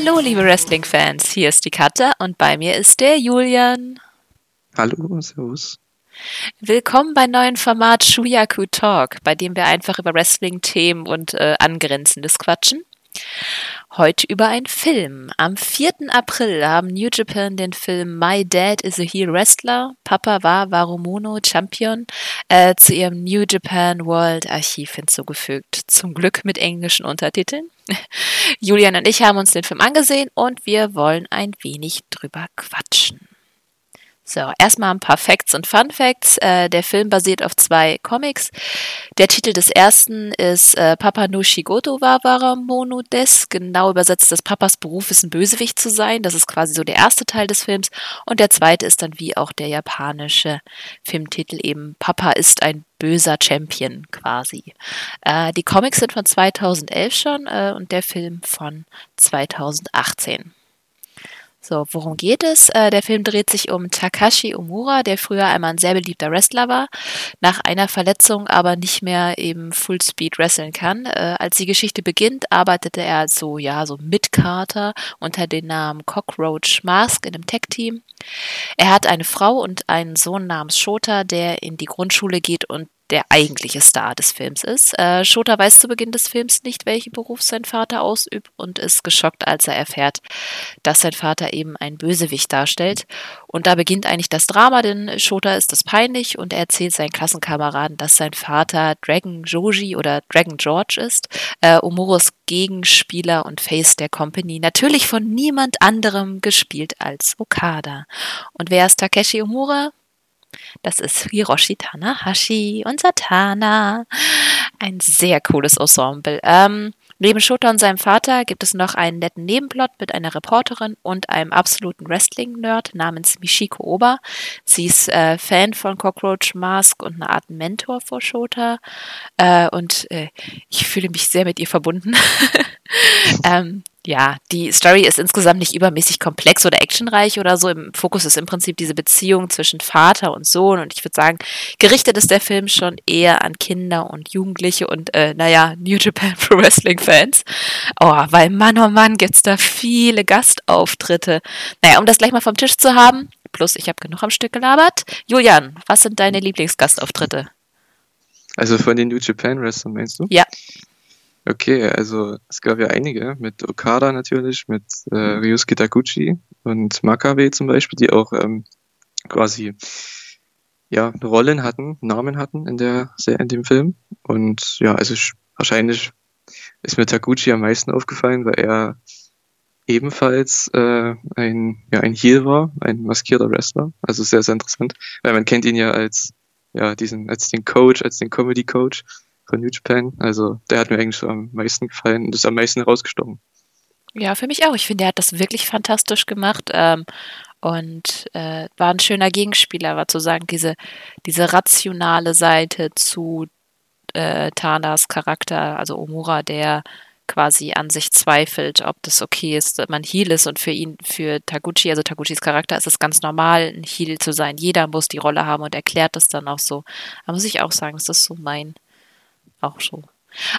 Hallo, liebe Wrestling-Fans, hier ist die Katja und bei mir ist der Julian. Hallo, servus. Willkommen beim neuen Format Shuyaku Talk, bei dem wir einfach über Wrestling-Themen und äh, Angrenzendes quatschen. Heute über einen Film. Am 4. April haben New Japan den Film My Dad is a Heel Wrestler, Papa war Warumono Champion, äh, zu ihrem New Japan World Archiv hinzugefügt. Zum Glück mit englischen Untertiteln. Julian und ich haben uns den Film angesehen und wir wollen ein wenig drüber quatschen. So, erstmal ein paar Facts und Fun Facts. Äh, der Film basiert auf zwei Comics. Der Titel des ersten ist äh, Papa no Shigoto wa Waramono des. Genau übersetzt, dass Papas Beruf ist, ein Bösewicht zu sein. Das ist quasi so der erste Teil des Films. Und der zweite ist dann wie auch der japanische Filmtitel eben Papa ist ein böser Champion quasi. Äh, die Comics sind von 2011 schon äh, und der Film von 2018. So, worum geht es? Äh, der Film dreht sich um Takashi Omura, der früher einmal ein sehr beliebter Wrestler war, nach einer Verletzung aber nicht mehr eben Fullspeed wresteln kann. Äh, als die Geschichte beginnt, arbeitete er so, ja, so mit Carter unter dem Namen Cockroach Mask in einem Tech-Team. Er hat eine Frau und einen Sohn namens Shota, der in die Grundschule geht und der eigentliche Star des Films ist. Äh, Shota weiß zu Beginn des Films nicht, welchen Beruf sein Vater ausübt und ist geschockt, als er erfährt, dass sein Vater eben ein Bösewicht darstellt. Und da beginnt eigentlich das Drama, denn Shota ist es peinlich und er erzählt seinen Klassenkameraden, dass sein Vater Dragon Joji oder Dragon George ist, äh, Omoros Gegenspieler und Face der Company, natürlich von niemand anderem gespielt als Okada. Und wer ist Takeshi Omura? Das ist Hiroshi Tanahashi, unser Tana. Ein sehr cooles Ensemble. Ähm, neben Shota und seinem Vater gibt es noch einen netten Nebenplot mit einer Reporterin und einem absoluten Wrestling-Nerd namens Michiko Oba. Sie ist äh, Fan von Cockroach Mask und eine Art Mentor für Shota. Äh, und äh, ich fühle mich sehr mit ihr verbunden. ähm, ja, die Story ist insgesamt nicht übermäßig komplex oder actionreich oder so. Im Fokus ist im Prinzip diese Beziehung zwischen Vater und Sohn. Und ich würde sagen, gerichtet ist der Film schon eher an Kinder und Jugendliche und, äh, naja, New Japan Pro Wrestling Fans. Oh, weil Mann, oh Mann, gibt's da viele Gastauftritte. Naja, um das gleich mal vom Tisch zu haben, plus ich habe genug am Stück gelabert. Julian, was sind deine Lieblingsgastauftritte? Also von den New Japan Wrestlern meinst du? Ja. Okay, also es gab ja einige, mit Okada natürlich, mit äh, Ryusuke Taguchi und Makabe zum Beispiel, die auch ähm, quasi ja, Rollen hatten, Namen hatten in der in dem Film. Und ja, also wahrscheinlich ist mir Taguchi am meisten aufgefallen, weil er ebenfalls äh, ein, ja, ein Heel war, ein maskierter Wrestler. Also sehr, sehr interessant, weil man kennt ihn ja als ja, diesen, als den Coach, als den Comedy Coach von New Japan. Also der hat mir eigentlich so am meisten gefallen und ist am meisten herausgestochen. Ja, für mich auch. Ich finde, er hat das wirklich fantastisch gemacht. Ähm, und äh, war ein schöner Gegenspieler, war zu sagen, diese, diese rationale Seite zu äh, Tanas Charakter, also Omura, der quasi an sich zweifelt, ob das okay ist, dass man Heal ist und für ihn, für Taguchi, also Taguchis Charakter, ist es ganz normal, ein Heal zu sein. Jeder muss die Rolle haben und erklärt das dann auch so. Da muss ich auch sagen, das ist so mein auch so.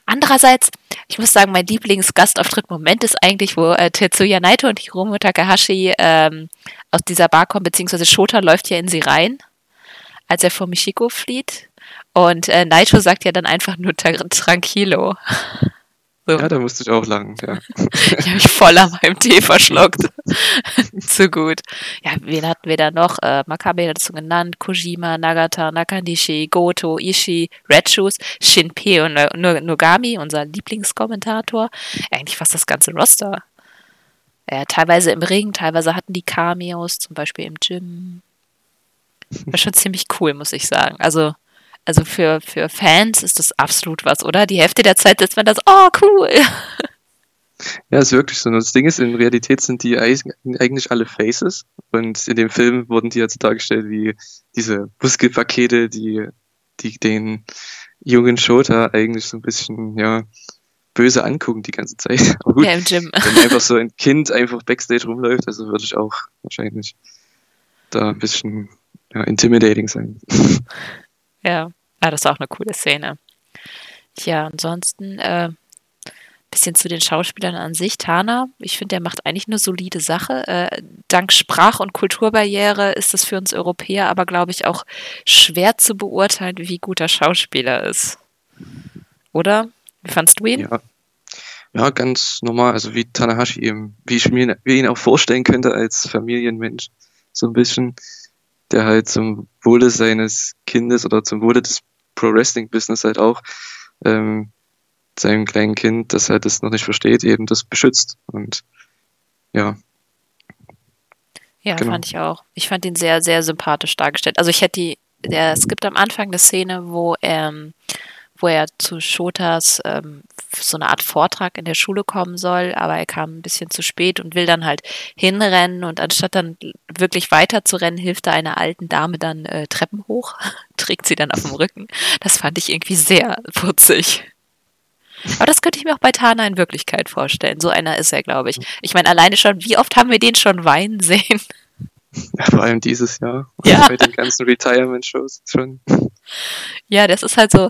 Andererseits, ich muss sagen, mein Lieblingsgastauftritt-Moment ist eigentlich, wo äh, Tetsuya Naito und Hiromu Takahashi ähm, aus dieser Bar kommen, beziehungsweise Shota läuft ja in sie rein, als er vor Michiko flieht. Und äh, Naito sagt ja dann einfach nur Tranquilo. So. Ja, da musste ich auch lang, ja. ich habe mich voll an meinem Tee verschluckt. Zu gut. Ja, wen hatten wir da noch? Äh, Makabe hat es so genannt, Kojima, Nagata, Nakanishi, Goto, Ishii, Red Shoes, Shinpei und Nogami, unser Lieblingskommentator. Eigentlich fast das ganze Roster. Ja, teilweise im Ring, teilweise hatten die Cameos, zum Beispiel im Gym. War schon ziemlich cool, muss ich sagen. Also, also für, für Fans ist das absolut was, oder? Die Hälfte der Zeit sitzt man das, oh cool. Ja, ist wirklich so. Und das Ding ist, in Realität sind die eigentlich alle Faces. Und in dem Film wurden die jetzt dargestellt wie diese Muskelpakete, die, die den jungen Shota eigentlich so ein bisschen, ja, böse angucken die ganze Zeit. Aber gut, ja, im Gym. wenn einfach so ein Kind einfach Backstage rumläuft, also würde ich auch wahrscheinlich da ein bisschen ja, intimidating sein. Ja. Ja, das ist auch eine coole Szene. Tja, ansonsten, äh, bisschen zu den Schauspielern an sich. Tana, ich finde, der macht eigentlich eine solide Sache. Äh, dank Sprach- und Kulturbarriere ist es für uns Europäer aber, glaube ich, auch schwer zu beurteilen, wie gut der Schauspieler ist. Oder? Wie fandst du ihn? Ja. ja, ganz normal. Also wie Tanahashi eben, wie ich mir wie ihn auch vorstellen könnte als Familienmensch. So ein bisschen, der halt zum Wohle seines Kindes oder zum Wohle des Pro-Wrestling-Business halt auch ähm, seinem kleinen Kind, das halt das noch nicht versteht, eben das beschützt. Und ja. Ja, genau. fand ich auch. Ich fand ihn sehr, sehr sympathisch dargestellt. Also ich hätte die, der, es gibt am Anfang eine Szene, wo er, wo er zu Shotas ähm, so eine Art Vortrag in der Schule kommen soll, aber er kam ein bisschen zu spät und will dann halt hinrennen und anstatt dann wirklich weiter zu rennen, hilft er einer alten Dame dann äh, Treppen hoch, trägt sie dann auf dem Rücken. Das fand ich irgendwie sehr putzig. Aber das könnte ich mir auch bei Tana in Wirklichkeit vorstellen. So einer ist er, glaube ich. Ich meine, alleine schon, wie oft haben wir den schon weinen sehen? Ja, vor allem dieses Jahr. Ja. Bei den ganzen Retirement-Shows schon. Ja, das ist halt so,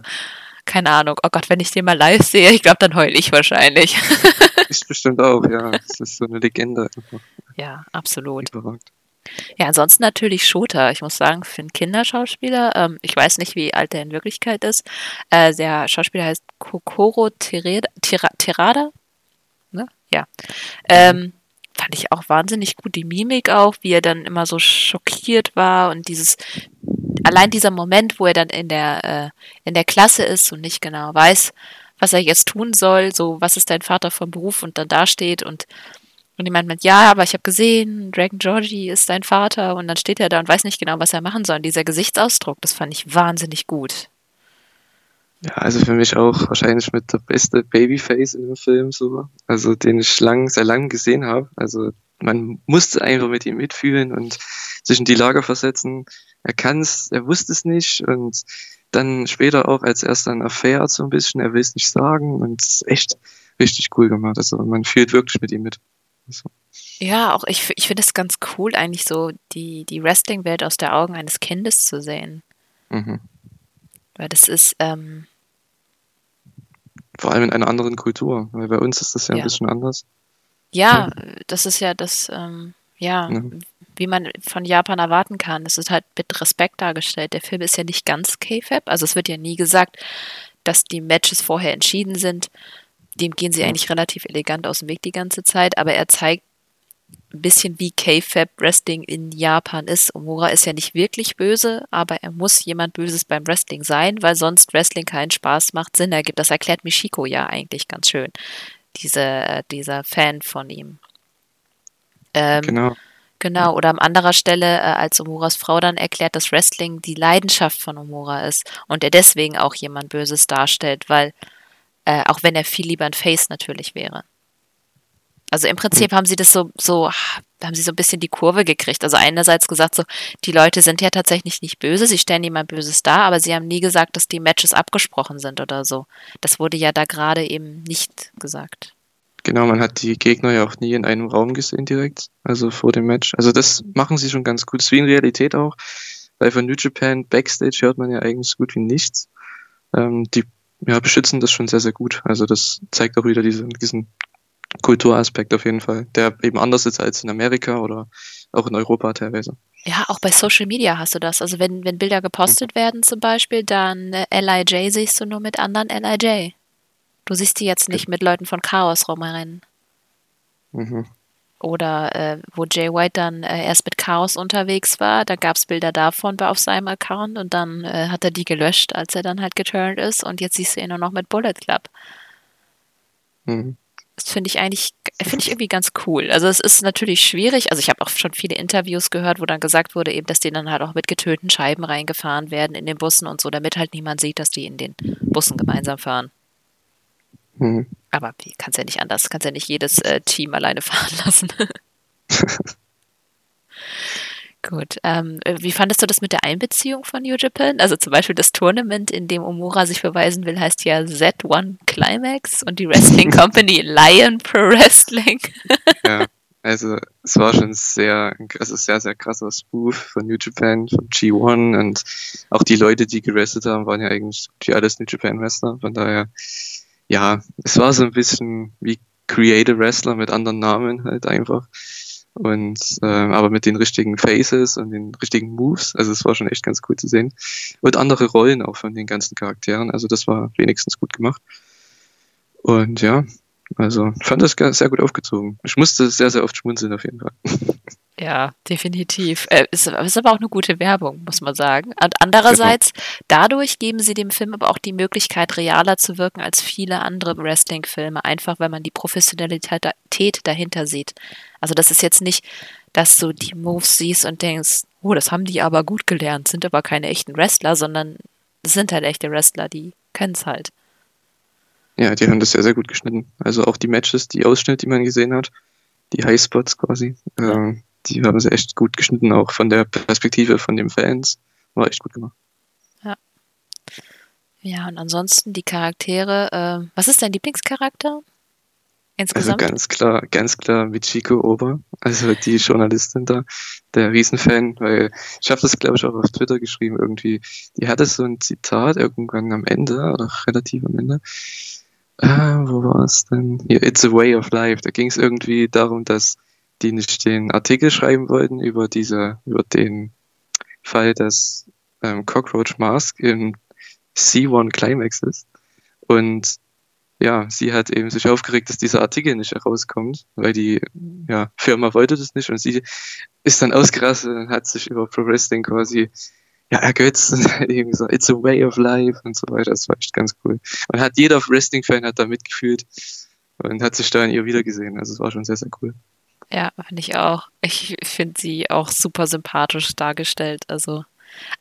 keine Ahnung. Oh Gott, wenn ich den mal live sehe, ich glaube, dann heule ich wahrscheinlich. Ist bestimmt auch, ja. Das ist so eine Legende. Ja, absolut. Überragend. Ja, ansonsten natürlich Shota. Ich muss sagen, für einen Kinderschauspieler, ähm, ich weiß nicht, wie alt er in Wirklichkeit ist. Äh, der Schauspieler heißt Kokoro Terada. Terada? Ne? Ja. Ähm, fand ich auch wahnsinnig gut. Die Mimik auch, wie er dann immer so schockiert war und dieses, allein dieser Moment, wo er dann in der, äh, in der Klasse ist und nicht genau weiß, was er jetzt tun soll, so, was ist dein Vater vom Beruf und dann dasteht und und jemand meint, ja, aber ich habe gesehen, Dragon Georgie ist dein Vater und dann steht er da und weiß nicht genau, was er machen soll. Und dieser Gesichtsausdruck, das fand ich wahnsinnig gut. Ja, also für mich auch wahrscheinlich mit der beste Babyface in dem Film so, also den ich lang, sehr lang gesehen habe. Also man musste einfach mit ihm mitfühlen und sich in die Lager versetzen. Er kann es, er wusste es nicht und dann später auch, als er es dann erfährt so ein bisschen, er will es nicht sagen und es ist echt richtig cool gemacht. Also man fühlt wirklich mit ihm mit. So. Ja, auch ich, ich finde es ganz cool, eigentlich so die, die Wrestling-Welt aus der Augen eines Kindes zu sehen. Mhm. Weil das ist. Ähm, Vor allem in einer anderen Kultur, weil bei uns ist das ja, ja. ein bisschen anders. Ja, das ist ja das, ähm, ja, ja, wie man von Japan erwarten kann. Es ist halt mit Respekt dargestellt. Der Film ist ja nicht ganz K-Fab, also es wird ja nie gesagt, dass die Matches vorher entschieden sind, dem gehen sie eigentlich relativ elegant aus dem Weg die ganze Zeit, aber er zeigt ein bisschen wie K-Fab Wrestling in Japan ist. Omura ist ja nicht wirklich böse, aber er muss jemand Böses beim Wrestling sein, weil sonst Wrestling keinen Spaß macht, Sinn ergibt. Das erklärt Michiko ja eigentlich ganz schön, diese, dieser Fan von ihm. Ähm, genau. Genau, oder an anderer Stelle, äh, als Omuras Frau dann erklärt, dass Wrestling die Leidenschaft von Omura ist und er deswegen auch jemand Böses darstellt, weil äh, auch wenn er viel lieber ein Face natürlich wäre. Also im Prinzip hm. haben sie das so, so, haben sie so ein bisschen die Kurve gekriegt. Also einerseits gesagt so, die Leute sind ja tatsächlich nicht böse, sie stellen niemand Böses dar, aber sie haben nie gesagt, dass die Matches abgesprochen sind oder so. Das wurde ja da gerade eben nicht gesagt. Genau, man hat die Gegner ja auch nie in einem Raum gesehen direkt, also vor dem Match. Also das machen sie schon ganz gut. Das ist wie in Realität auch, weil von New Japan Backstage hört man ja eigentlich so gut wie nichts. Ähm, die ja, beschützen das schon sehr, sehr gut. Also das zeigt auch wieder diesen, diesen Kulturaspekt auf jeden Fall, der eben anders ist als in Amerika oder auch in Europa teilweise. Ja, auch bei Social Media hast du das. Also wenn, wenn Bilder gepostet mhm. werden zum Beispiel, dann äh, LIJ siehst du nur mit anderen LIJ. Du siehst die jetzt nicht mit Leuten von Chaos rumrennen. Mhm. Oder äh, wo Jay White dann äh, erst mit Chaos unterwegs war, da gab es Bilder davon auf seinem Account und dann äh, hat er die gelöscht, als er dann halt geturnt ist und jetzt siehst du ihn nur noch mit Bullet Club. Mhm. Das finde ich eigentlich, finde ich irgendwie ganz cool. Also es ist natürlich schwierig, also ich habe auch schon viele Interviews gehört, wo dann gesagt wurde, eben, dass die dann halt auch mit getöteten Scheiben reingefahren werden in den Bussen und so, damit halt niemand sieht, dass die in den Bussen gemeinsam fahren. Mhm. Aber wie kannst ja nicht anders, kannst ja nicht jedes äh, Team alleine fahren lassen. Gut. Ähm, wie fandest du das mit der Einbeziehung von New Japan? Also zum Beispiel das Tournament, in dem Omura sich beweisen will, heißt ja Z1 Climax und die Wrestling Company Lion Pro Wrestling. ja, also es war schon sehr, also sehr, sehr krasser Spoof von New Japan, von G1 und auch die Leute, die gerestet haben, waren ja eigentlich die alles New Japan Wrestler. Von daher ja, es war so ein bisschen wie Creative Wrestler mit anderen Namen halt einfach. Und äh, aber mit den richtigen Faces und den richtigen Moves. Also es war schon echt ganz cool zu sehen. Und andere Rollen auch von den ganzen Charakteren. Also das war wenigstens gut gemacht. Und ja, also fand das sehr gut aufgezogen. Ich musste sehr, sehr oft schmunzeln auf jeden Fall. Ja, definitiv. Äh, ist, ist aber auch eine gute Werbung, muss man sagen. Und andererseits, genau. dadurch geben sie dem Film aber auch die Möglichkeit, realer zu wirken als viele andere Wrestling-Filme, einfach weil man die Professionalität dahinter sieht. Also das ist jetzt nicht, dass du die Moves siehst und denkst, oh, das haben die aber gut gelernt, sind aber keine echten Wrestler, sondern sind halt echte Wrestler, die können es halt. Ja, die haben das sehr, sehr gut geschnitten. Also auch die Matches, die Ausschnitte, die man gesehen hat, die Highspots quasi, äh, die haben sie echt gut geschnitten, auch von der Perspektive von den Fans. War echt gut gemacht. Ja. Ja, und ansonsten die Charaktere. Äh, was ist dein Lieblingscharakter? Insgesamt? Also ganz klar, ganz klar Michiko Ober, also die Journalistin da, der Riesenfan, weil ich habe das glaube ich auch auf Twitter geschrieben irgendwie. Die hatte so ein Zitat irgendwann am Ende oder relativ am Ende. Ah, wo war es denn? Hier, It's a Way of Life. Da ging es irgendwie darum, dass die nicht den Artikel schreiben wollten über diese, über den Fall, dass ähm, Cockroach Mask im C1 Climax ist. Und ja, sie hat eben sich aufgeregt, dass dieser Artikel nicht herauskommt, weil die ja, Firma wollte das nicht und sie ist dann ausgerastet und hat sich über Pro Wrestling quasi ja, ergötzt und eben gesagt, it's a way of life und so weiter. Das war echt ganz cool. Und hat jeder Wrestling-Fan hat da mitgefühlt und hat sich da in ihr wiedergesehen. Also es war schon sehr, sehr cool. Ja, finde ich auch. Ich finde sie auch super sympathisch dargestellt. Also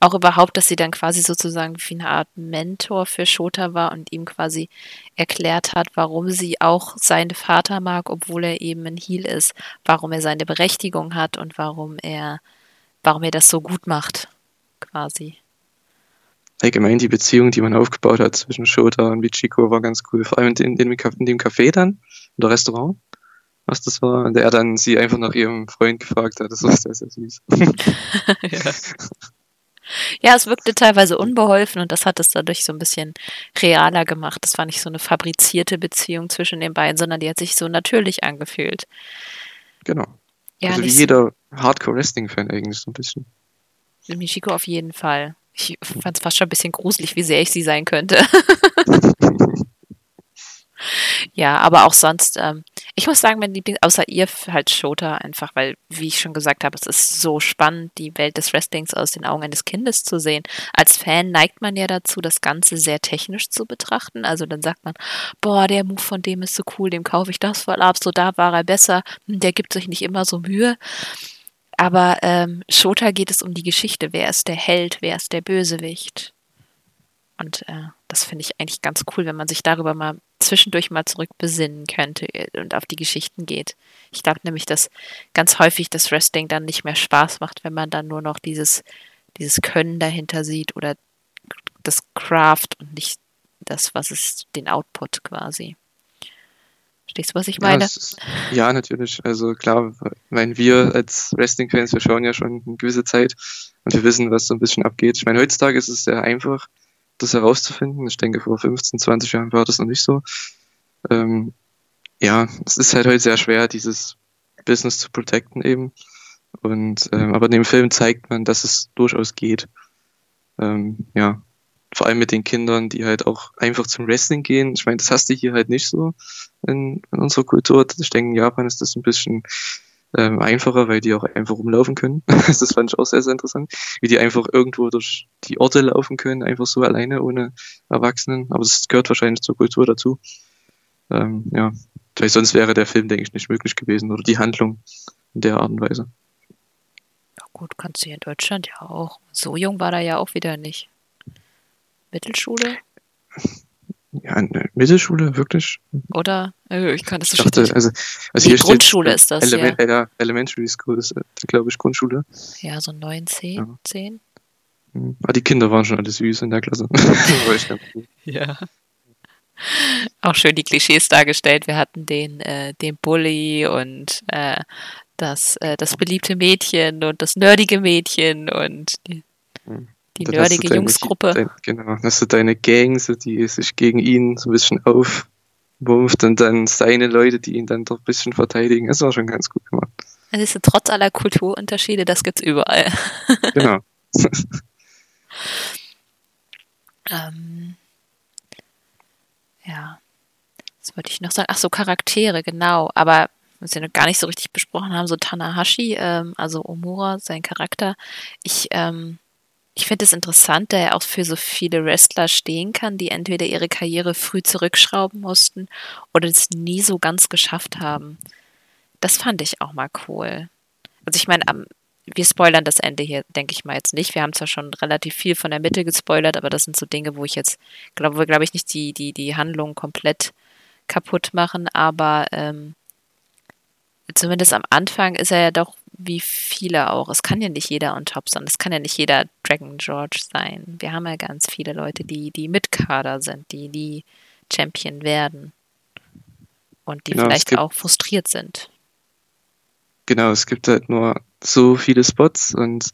auch überhaupt, dass sie dann quasi sozusagen wie eine Art Mentor für Shota war und ihm quasi erklärt hat, warum sie auch seinen Vater mag, obwohl er eben ein Heel ist, warum er seine Berechtigung hat und warum er, warum er das so gut macht, quasi. Allgemein die Beziehung, die man aufgebaut hat zwischen Shota und Michiko, war ganz cool. Vor allem in, in, in dem Café dann, oder Restaurant was das war, und er dann sie einfach nach ihrem Freund gefragt hat. Das war sehr, sehr süß. ja. ja, es wirkte teilweise unbeholfen und das hat es dadurch so ein bisschen realer gemacht. Das war nicht so eine fabrizierte Beziehung zwischen den beiden, sondern die hat sich so natürlich angefühlt. Genau. Ja, also wie jeder Hardcore-Wrestling-Fan eigentlich so ein bisschen. Michiko auf jeden Fall. Ich fand es fast schon ein bisschen gruselig, wie sehr ich sie sein könnte. Ja, aber auch sonst, ähm, ich muss sagen, mein Liebling, außer ihr halt Shota einfach, weil, wie ich schon gesagt habe, es ist so spannend, die Welt des Wrestlings aus den Augen eines Kindes zu sehen. Als Fan neigt man ja dazu, das Ganze sehr technisch zu betrachten. Also dann sagt man, boah, der Move von dem ist so cool, dem kaufe ich das voll ab, so da war er besser, hm, der gibt sich nicht immer so Mühe. Aber ähm, Shota geht es um die Geschichte. Wer ist der Held? Wer ist der Bösewicht? Und äh, das finde ich eigentlich ganz cool, wenn man sich darüber mal zwischendurch mal zurück besinnen könnte und auf die Geschichten geht. Ich glaube nämlich, dass ganz häufig das Wrestling dann nicht mehr Spaß macht, wenn man dann nur noch dieses, dieses Können dahinter sieht oder das Craft und nicht das, was ist, den Output quasi. Verstehst du, was ich meine? Ja, ist, ja, natürlich. Also klar, wenn wir als Wrestling-Fans, wir schauen ja schon eine gewisse Zeit und wir wissen, was so ein bisschen abgeht. Ich meine, heutzutage ist es sehr einfach, das herauszufinden. Ich denke, vor 15, 20 Jahren war das noch nicht so. Ähm, ja, es ist halt heute sehr schwer, dieses Business zu protecten eben. Und ähm, aber in dem Film zeigt man, dass es durchaus geht. Ähm, ja, vor allem mit den Kindern, die halt auch einfach zum Wrestling gehen. Ich meine, das hast du hier halt nicht so in, in unserer Kultur. Ich denke, in Japan ist das ein bisschen ähm, einfacher, weil die auch einfach rumlaufen können. das fand ich auch sehr, sehr interessant, wie die einfach irgendwo durch die Orte laufen können, einfach so alleine, ohne Erwachsenen. Aber das gehört wahrscheinlich zur Kultur dazu. Ähm, ja, weil sonst wäre der Film, denke ich, nicht möglich gewesen oder die Handlung in der Art und Weise. Ja gut, kannst du hier in Deutschland ja auch. So jung war er ja auch wieder nicht. Mittelschule? Ja, eine Mittelschule, wirklich? Oder? Äh, ich kann das so dachte, also, also nee, Grundschule ist das, Element, ja. Elementary School ist, glaube ich, Grundschule. Ja, so 9, 10, ja. 10. Aber ah, die Kinder waren schon alle süß in der Klasse. ja. Auch schön die Klischees dargestellt. Wir hatten den, äh, den Bully und äh, das, äh, das beliebte Mädchen und das nerdige Mädchen und die, hm. Die nerdige Jungsgruppe. Dein, genau, hast du deine Gang, so, die sich gegen ihn so ein bisschen auf, wirft und dann seine Leute, die ihn dann doch ein bisschen verteidigen. Das war schon ganz gut gemacht. Also ist trotz aller Kulturunterschiede, das gibt's überall. Genau. ähm, ja. Was wollte ich noch sagen? Ach so, Charaktere, genau. Aber was wir noch gar nicht so richtig besprochen haben, so Tanahashi, ähm, also Omura, sein Charakter. Ich, ähm, ich finde es interessant, da er auch für so viele Wrestler stehen kann, die entweder ihre Karriere früh zurückschrauben mussten oder es nie so ganz geschafft haben. Das fand ich auch mal cool. Also ich meine, wir spoilern das Ende hier, denke ich mal jetzt nicht. Wir haben zwar schon relativ viel von der Mitte gespoilert, aber das sind so Dinge, wo ich jetzt glaube, glaube ich nicht die die die Handlung komplett kaputt machen, aber ähm, zumindest am Anfang ist er ja doch wie viele auch. Es kann ja nicht jeder on top sein. Es kann ja nicht jeder Dragon George sein. Wir haben ja ganz viele Leute, die, die mit Kader sind, die, die Champion werden. Und die Genau, vielleicht gibt- auch frustriert sind. Genau, es gibt halt nur so viele Spots und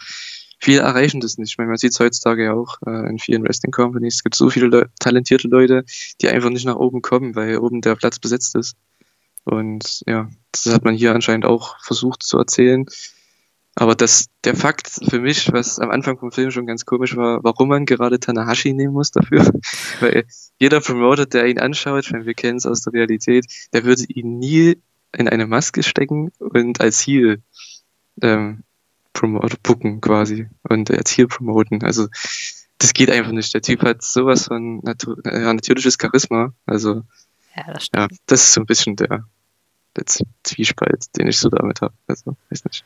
viele erreichen das nicht. Ich meine, man sieht es heutzutage ja auch äh, in vielen Wrestling Companies. Es gibt so viele Leu talentierte Leute, die einfach nicht nach oben kommen, weil oben der Platz besetzt ist. Und ja, das hat man hier anscheinend auch versucht zu erzählen. Aber das, der Fakt für mich, was am Anfang vom Film schon ganz komisch war, warum man gerade Tanahashi nehmen muss dafür. Weil jeder Promoter, der ihn anschaut, wenn wir kennen es aus der Realität, der würde ihn nie in eine Maske stecken und als Heel ähm, promote, booken quasi und als Heel promoten. Also das geht einfach nicht. Der Typ hat sowas von natu ja, natürliches Charisma. Also Ja, das stimmt. ja, das ist so ein bisschen der, der Zwiespalt, den ich so damit habe. Also weiß nicht.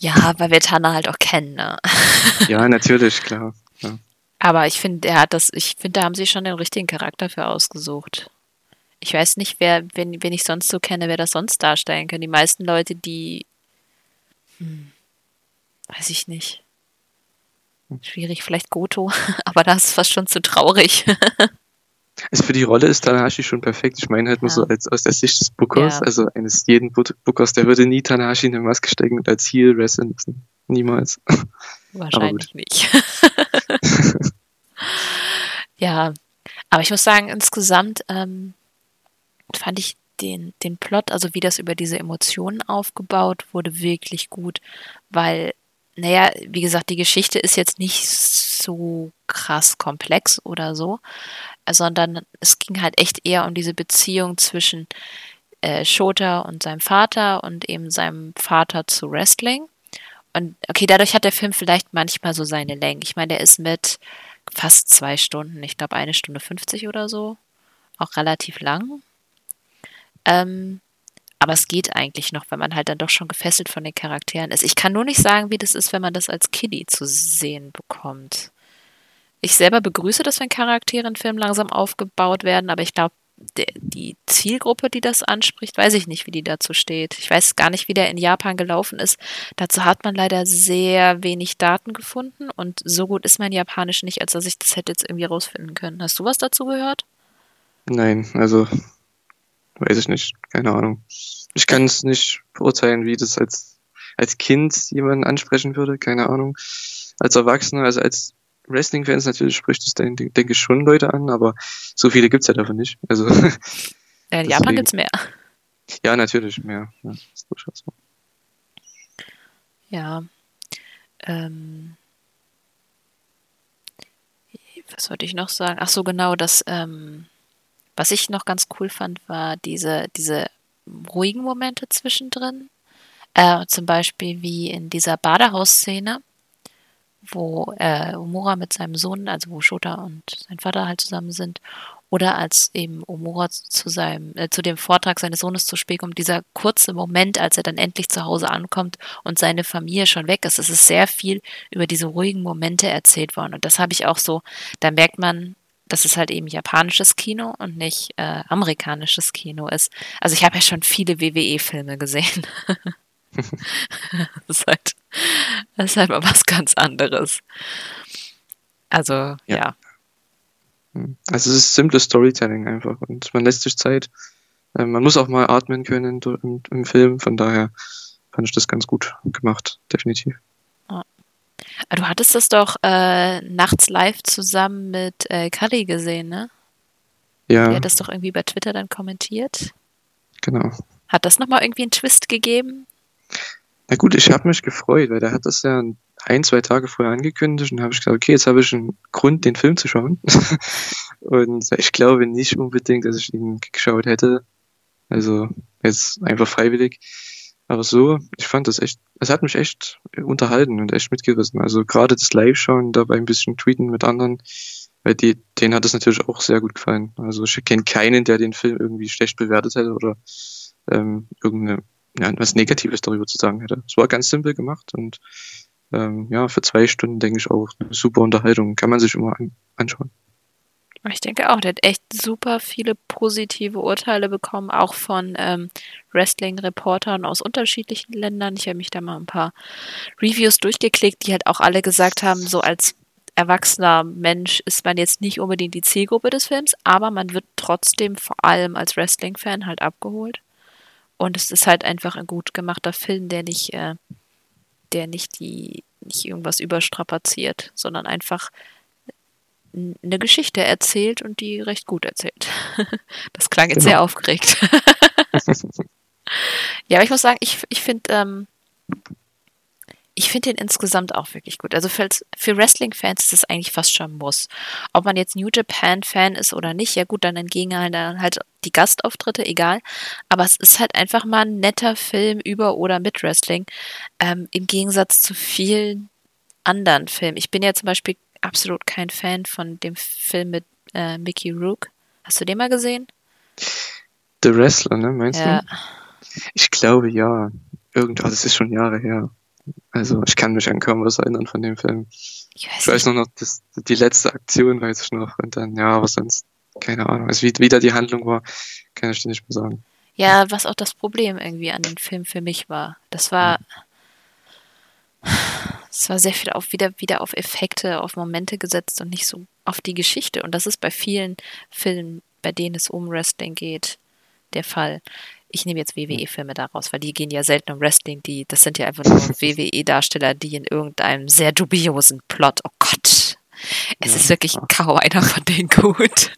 Ja, weil wir Tana halt auch kennen, ne? Ja, natürlich, klar. Aber ich finde, er hat das, ich finde, da haben sie schon den richtigen Charakter für ausgesucht. Ich weiß nicht, wer, wen, wen ich sonst so kenne, wer das sonst darstellen kann. Die meisten Leute, die, hm, weiß ich nicht. Schwierig, vielleicht Goto, aber das ist fast schon zu traurig. Also für die Rolle ist Tanahashi schon perfekt. Ich meine halt nur Ja. so als aus der Sicht des Bookers, Ja. also eines jeden Book- Bookers, der würde nie Tanahashi in eine Maske stecken und als Heel wrestlen lassen. Niemals. Wahrscheinlich nicht. ja, aber ich muss sagen, insgesamt ähm, fand ich den, den Plot, also wie das über diese Emotionen aufgebaut wurde, wirklich gut, weil, naja, wie gesagt, die Geschichte ist jetzt nicht so krass komplex oder so, sondern es ging halt echt eher um diese Beziehung zwischen äh, Shota und seinem Vater und eben seinem Vater zu Wrestling. Und okay, dadurch hat der Film vielleicht manchmal so seine Länge. Ich meine, der ist mit fast zwei Stunden, ich glaube eine Stunde 50 oder so, auch relativ lang. Ähm, aber es geht eigentlich noch, wenn man halt dann doch schon gefesselt von den Charakteren ist. Ich kann nur nicht sagen, wie das ist, wenn man das als Kiddie zu sehen bekommt. Ich selber begrüße das, wenn Charaktere in Filmen langsam aufgebaut werden, aber ich glaube, die Zielgruppe, die das anspricht, weiß ich nicht, wie die dazu steht. Ich weiß gar nicht, wie der in Japan gelaufen ist. Dazu hat man leider sehr wenig Daten gefunden und so gut ist mein Japanisch nicht, als dass ich das hätte jetzt irgendwie rausfinden können. Hast du was dazu gehört? Nein, also weiß ich nicht. Keine Ahnung. Ich kann es nicht beurteilen, wie das als, als Kind jemanden ansprechen würde. Keine Ahnung. Als Erwachsener, also als Wrestling-Fans natürlich spricht es, denke denk ich, schon Leute an, aber so viele gibt's ja davon nicht. Also Ja, in Japan Deswegen. gibt's mehr. ja, natürlich mehr. Ja, ist durchaus so. Ja. Ähm, was wollte ich noch sagen? Ach so, genau, das, ähm, was ich noch ganz cool fand, war diese, diese ruhigen Momente zwischendrin. Äh, zum Beispiel wie in dieser Badehausszene, wo äh, Omura mit seinem Sohn, also wo Shota und sein Vater halt zusammen sind, oder als eben Omura zu seinem, äh, zu dem Vortrag seines Sohnes zu spät kommt, dieser kurze Moment, als er dann endlich zu Hause ankommt und seine Familie schon weg ist. Es ist sehr viel über diese ruhigen Momente erzählt worden. Und das habe ich auch so, da merkt man, dass es halt eben japanisches Kino und nicht äh, amerikanisches Kino ist. Also ich habe ja schon viele WWE-Filme gesehen. das, ist halt, das ist halt mal was ganz anderes. Also, ja. Ja. Also es ist simples Storytelling einfach und man lässt sich Zeit. Äh, Man muss auch mal atmen können im, im Film, von daher fand ich das ganz gut gemacht, definitiv. Du hattest das doch äh, nachts live zusammen mit äh, Kali gesehen, ne? Ja, Er hat das doch irgendwie bei Twitter dann kommentiert. genau. Hat das nochmal irgendwie einen Twist gegeben? Na gut, ich habe mich gefreut, weil der hat das ja ein, zwei Tage vorher angekündigt und habe ich gesagt, okay, jetzt habe ich einen Grund, den Film zu schauen. und ich glaube nicht unbedingt, dass ich ihn geschaut hätte. Also jetzt einfach freiwillig. Aber so, ich fand das echt, es hat mich echt unterhalten und echt mitgerissen. Also gerade das Live-Schauen, dabei ein bisschen tweeten mit anderen, weil die, denen hat es natürlich auch sehr gut gefallen. Also ich kenne keinen, der den Film irgendwie schlecht bewertet hätte oder ähm, irgendeine ja, was Negatives darüber zu sagen hätte. Es war ganz simpel gemacht und ähm, ja, für zwei Stunden denke ich auch eine super Unterhaltung. Kann man sich immer an, anschauen. Ich denke auch, der hat echt super viele positive Urteile bekommen, auch von ähm, Wrestling-Reportern aus unterschiedlichen Ländern. Ich habe mich da mal ein paar Reviews durchgeklickt, die halt auch alle gesagt haben, so als erwachsener Mensch ist man jetzt nicht unbedingt die Zielgruppe des Films, aber man wird trotzdem vor allem als Wrestling-Fan halt abgeholt. Und es ist halt einfach ein gut gemachter Film, der nicht, äh, der nicht die, nicht irgendwas überstrapaziert, sondern einfach eine Geschichte erzählt und die recht gut erzählt. Das klang jetzt Genau. sehr aufgeregt. Ja, aber ich muss sagen, ich, ich finde, ähm, ich finde den insgesamt auch wirklich gut. Also für, für Wrestling-Fans ist es eigentlich fast schon ein Muss. Ob man jetzt New Japan-Fan ist oder nicht, ja gut, dann entgegen halt, dann halt die Gastauftritte, egal. Aber es ist halt einfach mal ein netter Film über oder mit Wrestling. Ähm, Im Gegensatz zu vielen anderen Filmen. Ich bin ja zum Beispiel absolut kein Fan von dem Film mit äh, Mickey Rourke. Hast du den mal gesehen? The Wrestler, ne, meinst Ja. du? Ich glaube ja. Irgendwas, das ist schon Jahre her. Also ich kann mich an kaum was erinnern von dem Film. Ich weiß Ich weiß nur noch, das, die letzte Aktion weiß ich noch. Und dann, ja, aber sonst, keine Ahnung. Also wie, wie da die Handlung war, kann ich dir nicht mehr sagen. Ja, was auch das Problem irgendwie an dem Film für mich war. Das war, es war sehr viel auf wieder, wieder auf Effekte, auf Momente gesetzt und nicht so auf die Geschichte. Und das ist bei vielen Filmen, bei denen es um Wrestling geht, der Fall. Ich nehme jetzt WWE-Filme daraus, weil die gehen ja selten um Wrestling. Die, das sind ja einfach nur WWE-Darsteller, die in irgendeinem sehr dubiosen Plot. Oh Gott, es Ja. ist wirklich kaum einer von denen gut.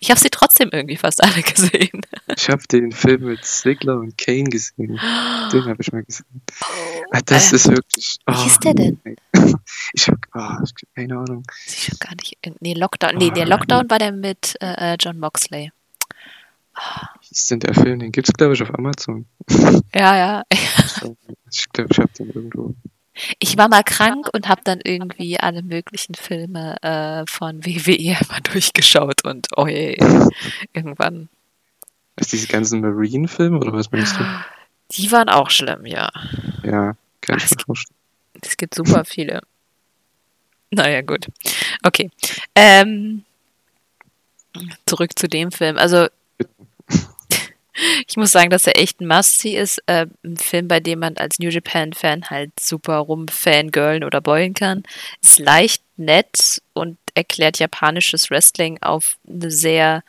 Ich habe sie trotzdem irgendwie fast alle gesehen. Ich habe den Film mit Ziggler und Kane gesehen. Den habe ich mal gesehen. Ah, Das äh, ist wirklich. wie hieß der denn? nee. Ich habe oh, keine Ahnung. Ich schon gar nicht. Nee, Lockdown. Nee, der Lockdown war der mit äh, äh, John Moxley. Wie ist denn der Film? Den gibt's glaube ich auf Amazon. Ja, ja. Ich glaube, ich habe den irgendwo. Ich war mal krank und habe dann irgendwie alle möglichen Filme äh, von WWE einfach durchgeschaut und oh je, irgendwann. Ist diese ganzen Marine-Filme oder was meinst du? Die waren auch schlimm, ja. Ja, kann ich mir vorstellen. Es gibt super viele. Naja, gut. Okay. Ähm, zurück zu dem Film. Also, ich muss sagen, dass er echt ein Must-See ist. Äh, ein Film, bei dem man als New Japan-Fan halt super rumfangirlen oder beulen kann. Ist leicht nett und erklärt japanisches Wrestling auf eine sehr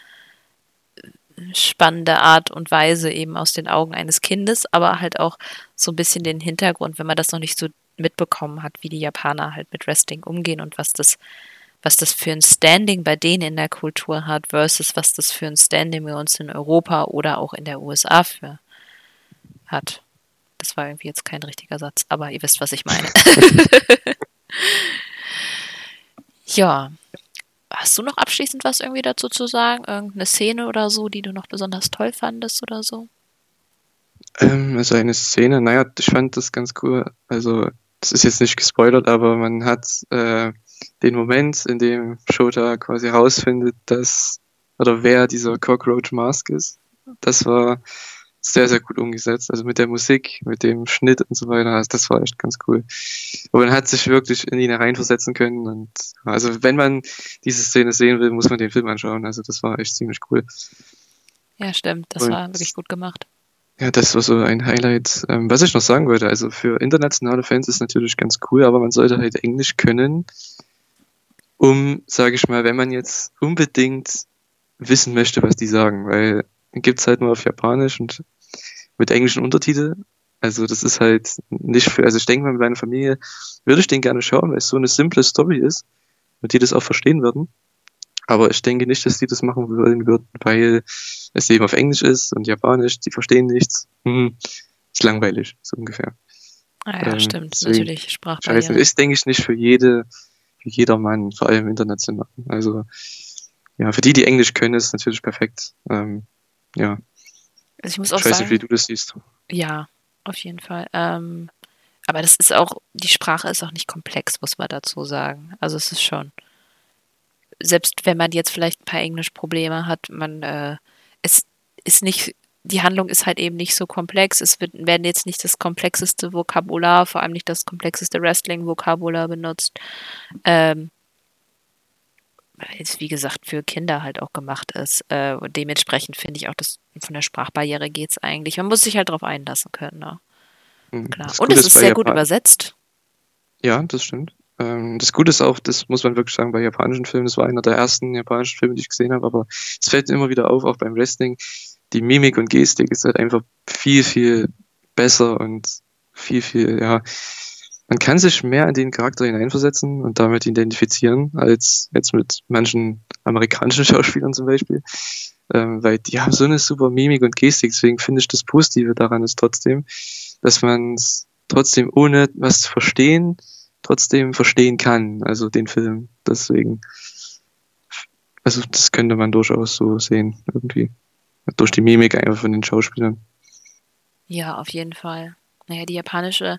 spannende Art und Weise eben aus den Augen eines Kindes, aber halt auch so ein bisschen den Hintergrund, wenn man das noch nicht so mitbekommen hat, wie die Japaner halt mit Wrestling umgehen und was das, was das für ein Standing bei denen in der Kultur hat, versus was das für ein Standing bei uns in Europa oder auch in der USA für hat. Das war irgendwie jetzt kein richtiger Satz, aber ihr wisst, was ich meine. ja. Hast du noch abschließend was irgendwie dazu zu sagen? Irgendeine Szene oder so, die du noch besonders toll fandest oder so? Ähm, also eine Szene, naja, ich fand das ganz cool. Also, das ist jetzt nicht gespoilert, aber man hat äh, den Moment, in dem Shota quasi herausfindet, dass oder wer dieser Cockroach Mask ist. Das war sehr, sehr gut umgesetzt. Also mit der Musik, mit dem Schnitt und so weiter. Also das war echt ganz cool. Und man hat sich wirklich in ihn hereinversetzen können. Und also wenn man diese Szene sehen will, muss man den Film anschauen. Also das war echt ziemlich cool. Ja, stimmt. Das Und- war wirklich gut gemacht. Ja, das war so ein Highlight. Ähm, was ich noch sagen wollte, also für internationale Fans ist natürlich ganz cool, aber man sollte halt Englisch können, um, sage ich mal, wenn man jetzt unbedingt wissen möchte, was die sagen, weil gibt's halt nur auf Japanisch und mit englischen Untertitel. Also das ist halt nicht für, also ich denke mal, mit meiner Familie würde ich den gerne schauen, weil es so eine simple Story ist und die das auch verstehen würden. Aber ich denke nicht, dass die das machen wollen würden, weil es eben auf Englisch ist und Japanisch, die verstehen nichts. Hm, ist langweilig, so ungefähr. Ah ja, ähm, stimmt, natürlich. Sprachbarriere. Scheiße, ist, denke ich, nicht für jede, für jedermann, vor allem international. Also, ja, für die, die Englisch können, ist es natürlich perfekt. Ähm, ja. Also ich muss auch ich weiß sagen, nicht, wie du das siehst. Ja, auf jeden Fall. Ähm, aber das ist auch, die Sprache ist auch nicht komplex, muss man dazu sagen. Also es ist schon, selbst wenn man jetzt vielleicht ein paar Englischprobleme hat, man, äh, es ist nicht, die Handlung ist halt eben nicht so komplex. Es wird, werden jetzt nicht das komplexeste Vokabular, vor allem nicht das komplexeste Wrestling-Vokabular benutzt. Ähm, weil es, wie gesagt, für Kinder halt auch gemacht ist. Äh, und dementsprechend finde ich auch, dass von der Sprachbarriere geht es eigentlich. Man muss sich halt darauf einlassen können. Ne? Mhm. Klar. Und es ist sehr gut übersetzt. Ja, das stimmt. Ähm, das Gute ist auch, das muss man wirklich sagen, bei japanischen Filmen, das war einer der ersten japanischen Filme, die ich gesehen habe, aber es fällt immer wieder auf, auch beim Wrestling, die Mimik und Gestik ist halt einfach viel, viel besser und viel, viel, ja, man kann sich mehr in den Charakter hineinversetzen und damit identifizieren, als jetzt mit manchen amerikanischen Schauspielern zum Beispiel. Ähm, weil die haben so eine super Mimik und Gestik, deswegen finde ich das Positive daran ist trotzdem, dass man es trotzdem ohne was zu verstehen, trotzdem verstehen kann, also den Film. Deswegen, also das könnte man durchaus so sehen, irgendwie. Durch die Mimik einfach von den Schauspielern. Ja, auf jeden Fall. Naja, die japanische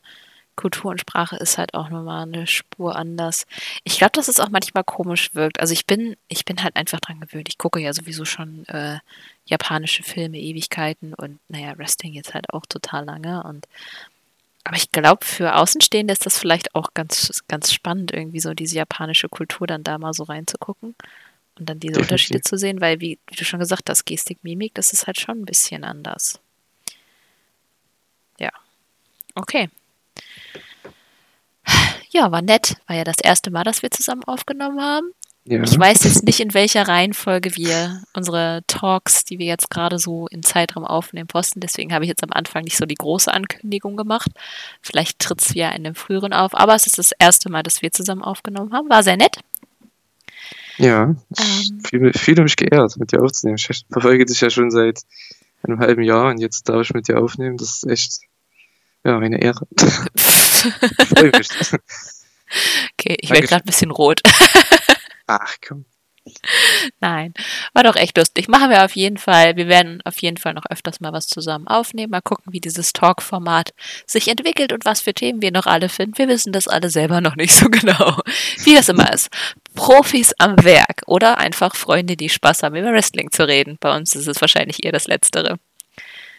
Kultur und Sprache ist halt auch nochmal eine Spur anders. Ich glaube, dass es auch manchmal komisch wirkt. Also ich bin, ich bin halt einfach dran gewöhnt. Ich gucke ja sowieso schon äh, japanische Filme Ewigkeiten und naja, Wrestling jetzt halt auch total lange. Und aber ich glaube, für Außenstehende ist das vielleicht auch ganz, ganz spannend, irgendwie so diese japanische Kultur dann da mal so reinzugucken und dann diese Definitiv. Unterschiede zu sehen, weil, wie, wie du schon gesagt hast, Gestik, Mimik, das ist halt schon ein bisschen anders. Ja. Okay. Ja, war nett. War ja das erste Mal, dass wir zusammen aufgenommen haben. Ja. Ich weiß jetzt nicht, in welcher Reihenfolge wir unsere Talks, die wir jetzt gerade so im Zeitraum aufnehmen, posten. Deswegen habe ich jetzt am Anfang nicht so die große Ankündigung gemacht. Vielleicht tritt es ja in einem früheren auf. Aber es ist das erste Mal, dass wir zusammen aufgenommen haben. War sehr nett. Ja, ich ähm, fühle, fühle mich geehrt, mit dir aufzunehmen. Ich verfolge dich ja schon seit einem halben Jahr und jetzt darf ich mit dir aufnehmen. Das ist echt ja, eine Ehre. Freue mich. Okay, ich werde gerade ein bisschen rot. Ach komm. Nein, war doch echt lustig. Machen wir auf jeden Fall. Wir werden auf jeden Fall noch öfters mal was zusammen aufnehmen. Mal gucken, wie dieses Talk-Format sich entwickelt und was für Themen wir noch alle finden. Wir wissen das alle selber noch nicht so genau. Wie das immer ist. Profis am Werk oder einfach Freunde, die Spaß haben, über Wrestling zu reden. Bei uns ist es wahrscheinlich eher das Letztere.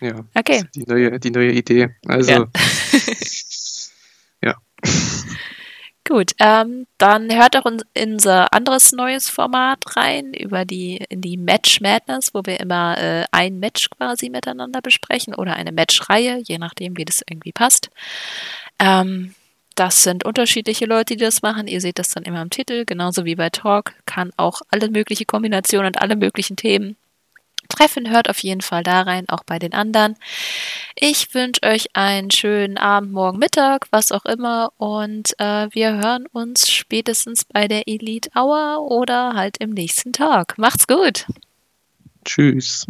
Ja. Okay. Die neue, die neue Idee. Also. Ja. ja. Gut, ähm, dann hört auch in unser anderes neues Format rein, über die, in die Match Madness, wo wir immer äh, ein Match quasi miteinander besprechen oder eine Matchreihe, je nachdem, wie das irgendwie passt. Ähm, das sind unterschiedliche Leute, die das machen. Ihr seht das dann immer im Titel, genauso wie bei Talk. Kann auch alle möglichen Kombinationen und alle möglichen Themen treffen. Hört auf jeden Fall da rein, auch bei den anderen. Ich wünsche euch einen schönen Abend, morgen, Mittag, was auch immer. Und äh, wir hören uns spätestens bei der Elite Hour oder halt im nächsten Tag. Macht's gut. Tschüss.